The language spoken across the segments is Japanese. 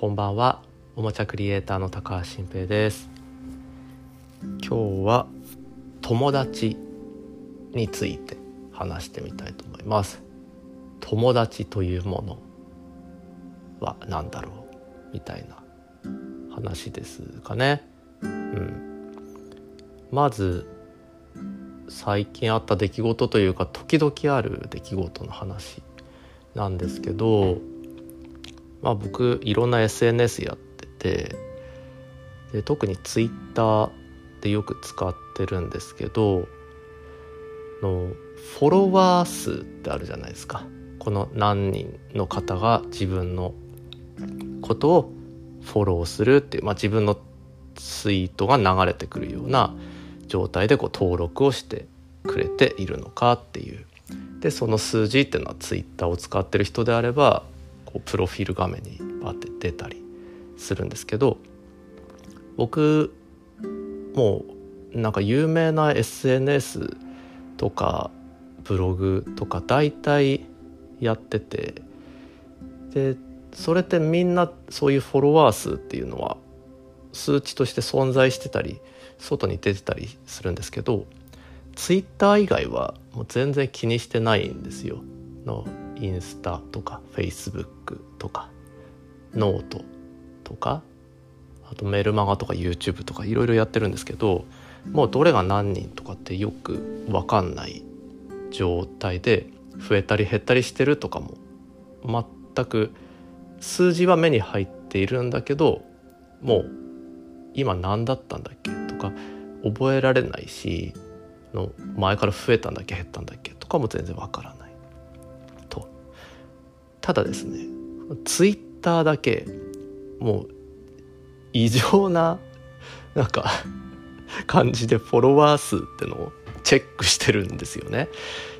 こんばんは。おもちゃクリエイターの高橋新平です。今日は友達について話してみたいと思います。友達というものは何だろう？みたいな話ですかね。うん。まず最近あった出来事というか時々ある出来事の話なんですけどまあ僕いろんな SNS やっててで特に Twitter でよく使ってるんですけどのフォロワー数ってあるじゃないですか。この何人の方が自分のことをフォローするっていう、まあ、自分のツイートが流れてくるような状態でこう登録をしてくれているのかっていう。でその数字っていうのはツイッターを使ってる人であればこうプロフィール画面にバッて出たりするんですけど僕もうなんか有名な SNS とかブログとか大体やっててでそれってみんなそういうフォロワー数っていうのは数値として存在してたり外に出てたりするんですけどツイッター以外はもう全然気にしてないんですよ。インスタとかフェイスブックとかノートとかあとメルマガとか YouTube とかいろいろやってるんですけどもうどれが何人とかってよく分かんない状態で増えたり減ったりしてるとかも全く数字は目に入っているんだけどもう今何だったんだっけとか覚えられないしの前から増えたんだっけ減ったんだっけとかも全然わからない。ただですねツイッターだけもう異常ななんか感じでフォロワー数ってのをチェックしてるんですよね。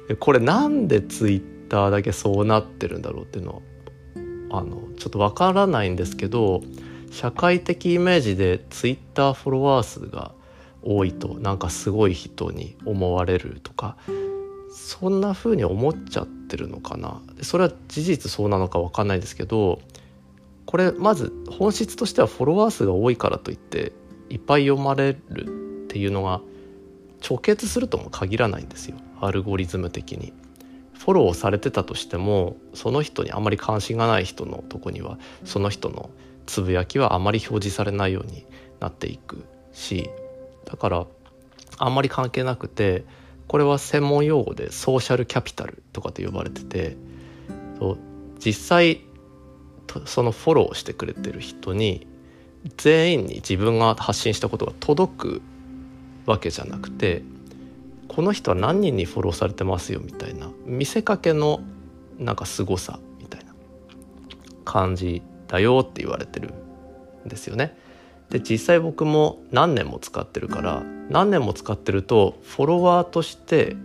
でこれなんでツイッターだけそうなってるんだろうっていうのはあのちょっとわからないんですけど社会的イメージでツイッターフォロワー数が多いとなんかすごい人に思われるとかそんな風に思っちゃってるのかな？それは事実そうなのか分かんないですけどこれまず本質としてはフォロワー数が多いからといっていっぱい読まれるっていうのが直結するとも限らないんですよアルゴリズム的に。フォローされてたとしてもその人にあまり関心がない人のとこにはその人のつぶやきはあまり表示されないようになっていくしだからあんまり関係なくてこれは専門用語でソーシャルキャピタルとかって呼ばれてて実際そのフォローしてくれてる人に全員に自分が発信したことが届くわけじゃなくてこの人は何人にフォローされてますよみたいな見せかけのなんか凄さみたいな感じだよって言われてるんですよね。で実際僕も何年も使ってるから何年も使ってるとフォロワーとして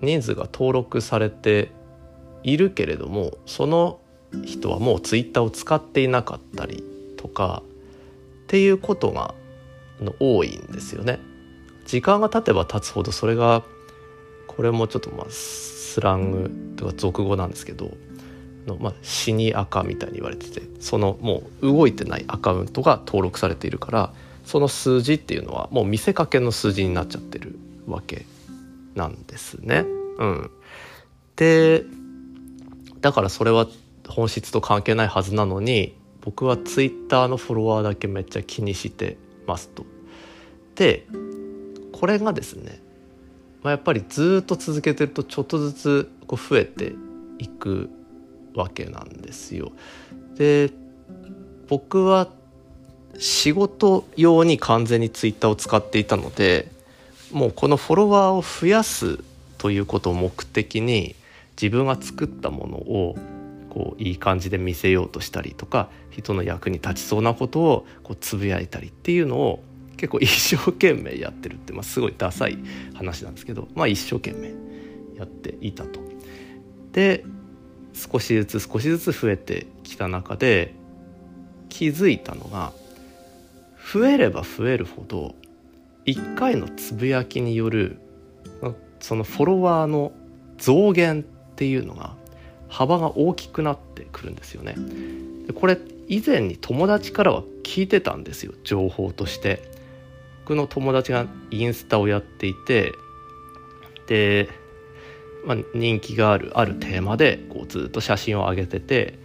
人数が登録されているけれどもその人はもうツイッターを使っていなかったりとかっていうことが多いんですよね。時間が経てば経つほどそれがこれもちょっとまあスラングとか俗語なんですけどの、まあ、死に赤みたいに言われててそのもう動いてないアカウントが登録されているからその数字っていうのはもう見せかけの数字になっちゃってるわけなんですね。うん、でだからそれは本質と関係ないはずなのに僕はツイッターのフォロワーだけめっちゃ気にしてますと。でこれがですね、まあ、やっぱりずっと続けてるとちょっとずつこう増えていくわけなんですよ。で僕は仕事用に完全にツイッターを使っていたのでもうこのフォロワーを増やすということを目的に自分が作ったものをこういい感じで見せようとしたりとか人の役に立ちそうなことをこうつぶやいたりっていうのを結構一生懸命やってるって、まあ、すごいダサい話なんですけど、まあ、一生懸命やっていたと。で少しずつ少しずつ増えてきた中で気づいたのが増えれば増えるほど1回のつぶやきによるそのフォロワーの増減っていうのが幅が大きくなってくるんですよね。これ以前に友達からは聞いてたんですよ情報として僕の友達がインスタをやっていてで、まあ、人気があるあるテーマでこうずっと写真を上げてて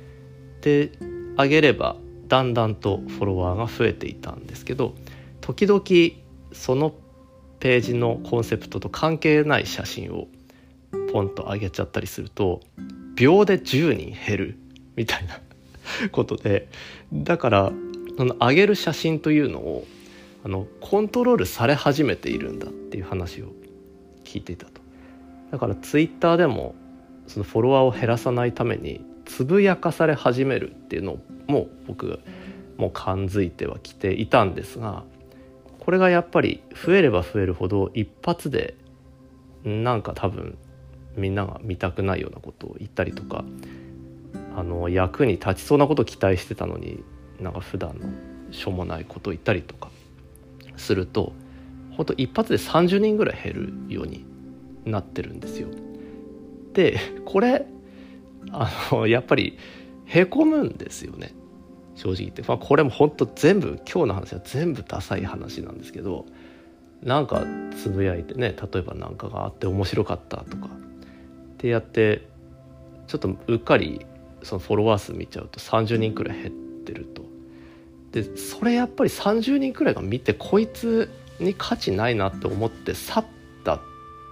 で上げればだんだんとフォロワーが増えていたんですけど時々そのページのコンセプトと関係ない写真をポンと上げちゃったりすると秒で10人減るみたいな ことでだからその上げる写真というのをあのコントロールされ始めているんだっていう話を聞いていたと。だからツイッターでもそのフォロワーを減らさないためにつぶやかされ始めるっていうのも僕もう感づいてはきていたんですがこれがやっぱり増えれば増えるほど一発でなんか多分みんなが見たくないようなことを言ったりとかあの役に立ちそうなことを期待してたのになんか普段のしょうもないことを言ったりとかすると本当一発で30人ぐらい減るようになってるんですよ。でこれあのやっぱりへこむんですよね正直言って、まあ、これも本当全部今日の話は全部ダサい話なんですけどなんかつぶやいてね例えば何かがあって面白かったとかってやってちょっとうっかりそのフォロワー数見ちゃうと30人くらい減ってると。でそれやっぱり30人くらいが見てこいつに価値ないなって思って去っ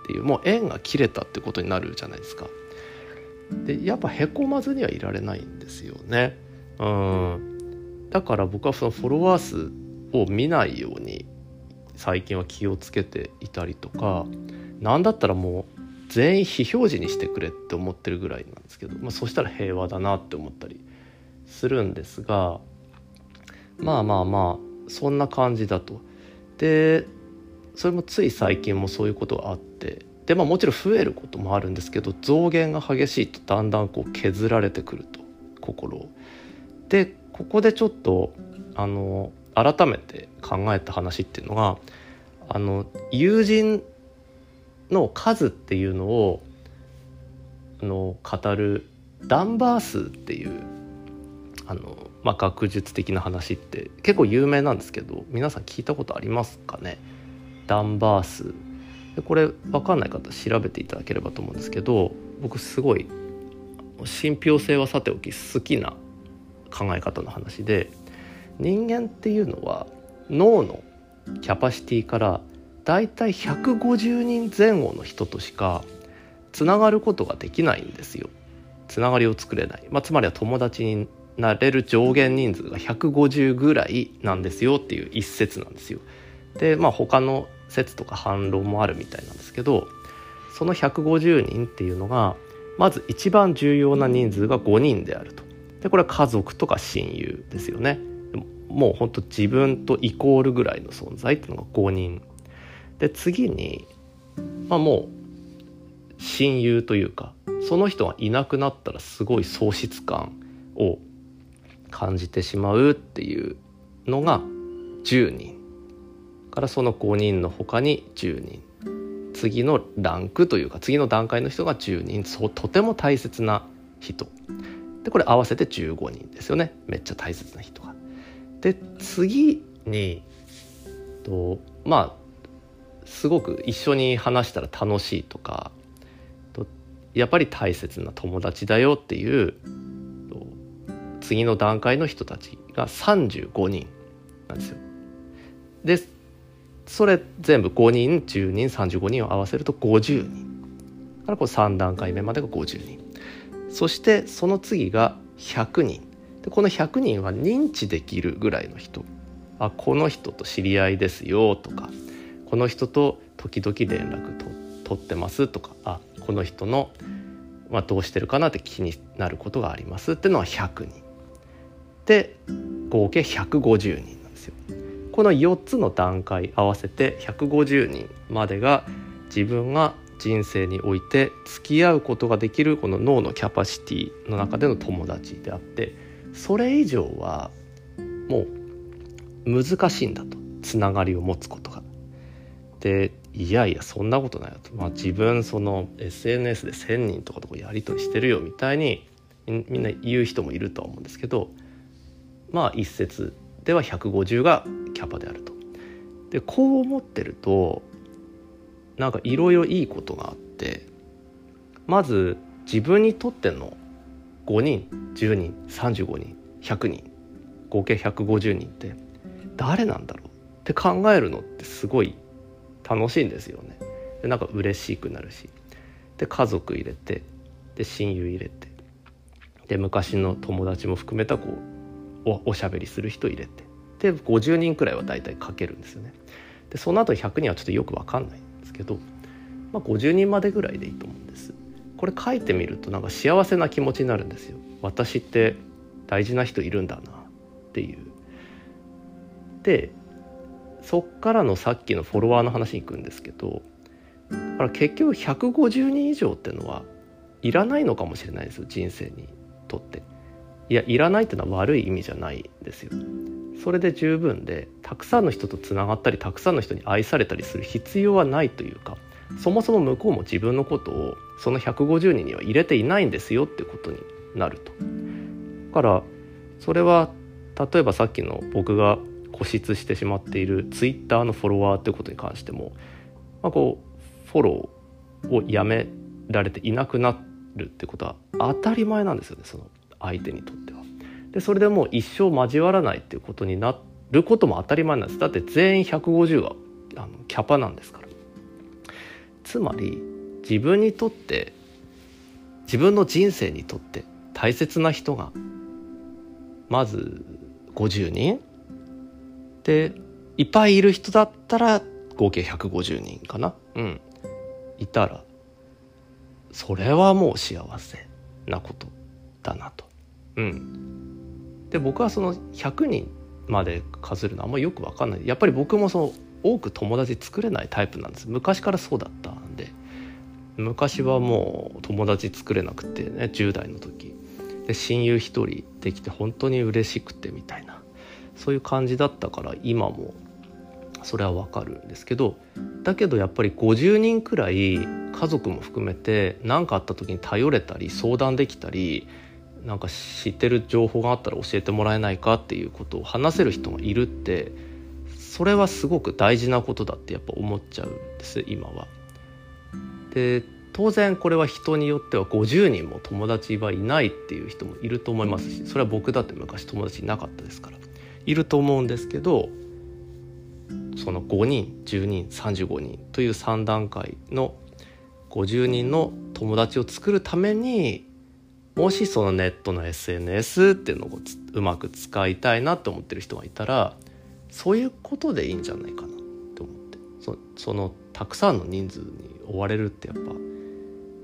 っていうもう縁が切れたってことになるじゃないですか。でやっぱへこまずにはいられないんですよね。うんだから僕はそのフォロワー数を見ないように最近は気をつけていたりとか何だったらもう全員非表示にしてくれって思ってるぐらいなんですけど、まあ、そしたら平和だなって思ったりするんですがまあまあまあそんな感じだと。でそれもつい最近もそういうことがあってでまあもちろん増えることもあるんですけど増減が激しいとだんだんこう削られてくると心を。でここでちょっとあの改めて考えた話っていうのがあの友人の数っていうのをあの語るダンバー数っていうあの、まあ、学術的な話って結構有名なんですけど皆さん聞いたことありますかね？ダンバー数でこれ分かんない方調べていただければと思うんですけど僕すごい信憑性はさておき好きな考え方の話で人間っていうのは脳のキャパシティからだいたい150人前後の人としかつながることができないんですよ。つながりを作れない、まあ、つまりは友達になれる上限人数が150ぐらいなんですよっていう一説なんですよ。でまあ他の説とか反論もあるみたいなんですけどその150人っていうのがまず一番重要な人数が5人であると。でこれは家族とか親友ですよね。もうほんと自分とイコールぐらいの存在っていうのが5人で次に、まあ、もう親友というかその人がいなくなったらすごい喪失感を感じてしまうっていうのが10人からその5人の他に10人次のランクというか次の段階の人が10人そうとても大切な人でこれ合わせて15人ですよねめっちゃ大切な人が。で次にとまあすごく一緒に話したら楽しいとかやっぱり大切な友達だよっていう次の段階の人たちが35人なんですよ。でそれ全部5人10人35人を合わせると50人。からこう3段階目までが50人。そしてその次が100人。でこの100人は認知できるぐらいの人。あこの人と知り合いですよとか。この人と時々連絡と取ってますとか。あこの人の、まあ、どうしてるかなって気になることがありますっていうのは100人。で合計150人なんですよ。この4つの段階合わせて150人までが自分が人生において付き合うことができるこの脳のキャパシティの中での友達であってそれ以上はもう難しいんだとつながりを持つことが。でいやいやそんなことないよと、まあ、自分その SNS で1,000人とかとやり取りしてるよみたいにみんな言う人もいるとは思うんですけどまあ一説では150がキャパであると。でこう思ってるとなんかいろいろいいことがあってまず自分にとっての5人10人35人100人合計150人って誰なんだろうって考えるのってすごい楽しいんですよね。でなんか嬉しくなるしで家族入れてで親友入れてで昔の友達も含めたこうおおしゃべりする人入れてで50人くらいは大体書けるんですよね。でその後100人はちょっとよく分かんないんですけど、まあ、50人までぐらいでいいと思うんです。これ書いてみるとなんか幸せな気持ちになるんですよ。私って大事な人いるんだなっていう。でそっからのさっきのフォロワーの話に行くんですけどだから結局150人以上っていうのはいらないのかもしれないですよ人生にとって。いやいらないっていうのは悪い意味じゃないですよ。それで十分でたくさんの人とつながったりたくさんの人に愛されたりする必要はないというかそもそも向こうも自分のことをその150人には入れていないんですよってことになると。だからそれは例えばさっきの僕が固執してしまっているツイッターのフォロワーってことに関しても、まあ、こうフォローをやめられていなくなるってことは当たり前なんですよねその相手にとっては。でそれでもう一生交わらないっていうことになることも当たり前なんです。だって全員150はあのキャパなんですから。つまり自分にとって自分の人生にとって大切な人がまず50人。でいっぱいいる人だったら合計150人かな。うん。いたらそれはもう幸せなことだなと。うん。で僕はその100人まで数えるのあんまよく分かんない。やっぱり僕もその多く友達作れないタイプなんです。昔からそうだったんで。昔はもう友達作れなくてね10代の時。で親友一人できて本当に嬉しくてみたいな。そういう感じだったから今もそれはわかるんですけど。だけどやっぱり50人くらい家族も含めて何かあった時に頼れたり相談できたりなんか知ってる情報があったら教えてもらえないかっていうことを話せる人がいるってそれはすごく大事なことだってやっぱ思っちゃうんです今は。で当然これは人によっては50人も友達はいないっていう人もいると思いますしそれは僕だって昔友達いなかったですからいると思うんですけどその5人10人35人という3段階の50人の友達を作るためにもしそのネットの SNS っていうのをうまく使いたいなって思ってる人がいたらそういうことでいいんじゃないかなって思ってそそのたくさんの人数に追われるってやっぱ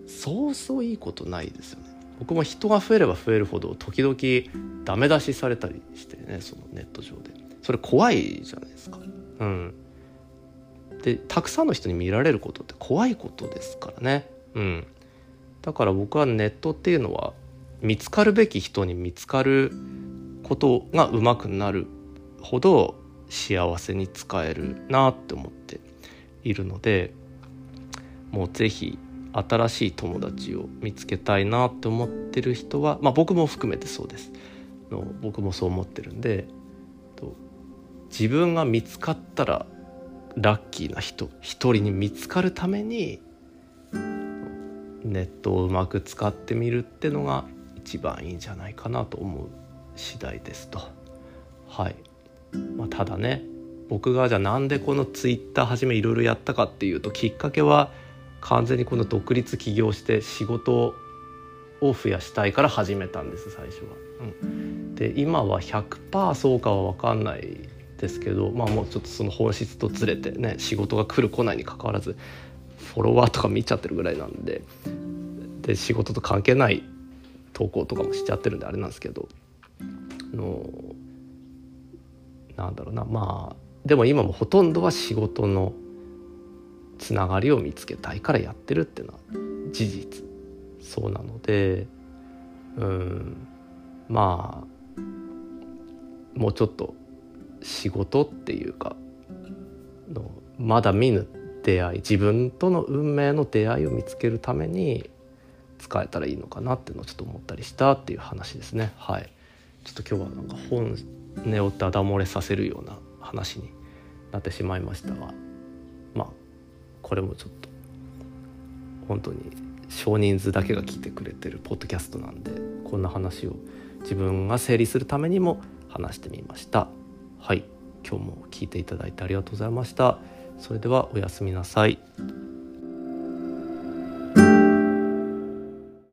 そうそういいことないですよね。僕も人が増えれば増えるほど時々ダメ出しされたりしてねそのネット上でそれ怖いじゃないですか。うん、でたくさんの人に見られることって怖いことですからね。うん、だから僕はネットっていうのは見つかるべき人に見つかることがうまくなるほど幸せに使えるなって思っているのでもう是非新しい友達を見つけたいなって思ってる人は、まあ、僕も含めてそうです。の僕もそう思ってるんで自分が見つかったらラッキーな人一人に見つかるためにネットをうまく使ってみるってのが一番いいんじゃないかなと思う次第ですと。はい、まあ、ただね僕がじゃあなんでこのツイッターはじめいろいろやったかっていうときっかけは完全にこの独立起業して仕事を増やしたいから始めたんです最初は。うん、で今は100%そうかは分かんないですけどまあもうちょっとその本質とずれてね仕事が来る来ないにかかわらずフォロワーとか見ちゃってるぐらいなんでで仕事と関係ない投稿とかもしちゃってるんであれなんですけどのなんだろうなまあでも今もほとんどは仕事のつながりを見つけたいからやってるっていうのは事実そうなのでうんまあもうちょっと仕事っていうかのまだ見ぬ出会い自分との運命の出会いを見つけるために使えたらいいのかなっていうのをちょっと思ったりしたっていう話ですね。はい、ちょっと今日はなんか本音をダダ漏れさせるような話になってしまいましたがまあこれもちょっと本当に少人数だけが聞いてくれてるポッドキャストなんでこんな話を自分が整理するためにも話してみました。はい。今日も聞いていただいてありがとうございました。それではおやすみなさい。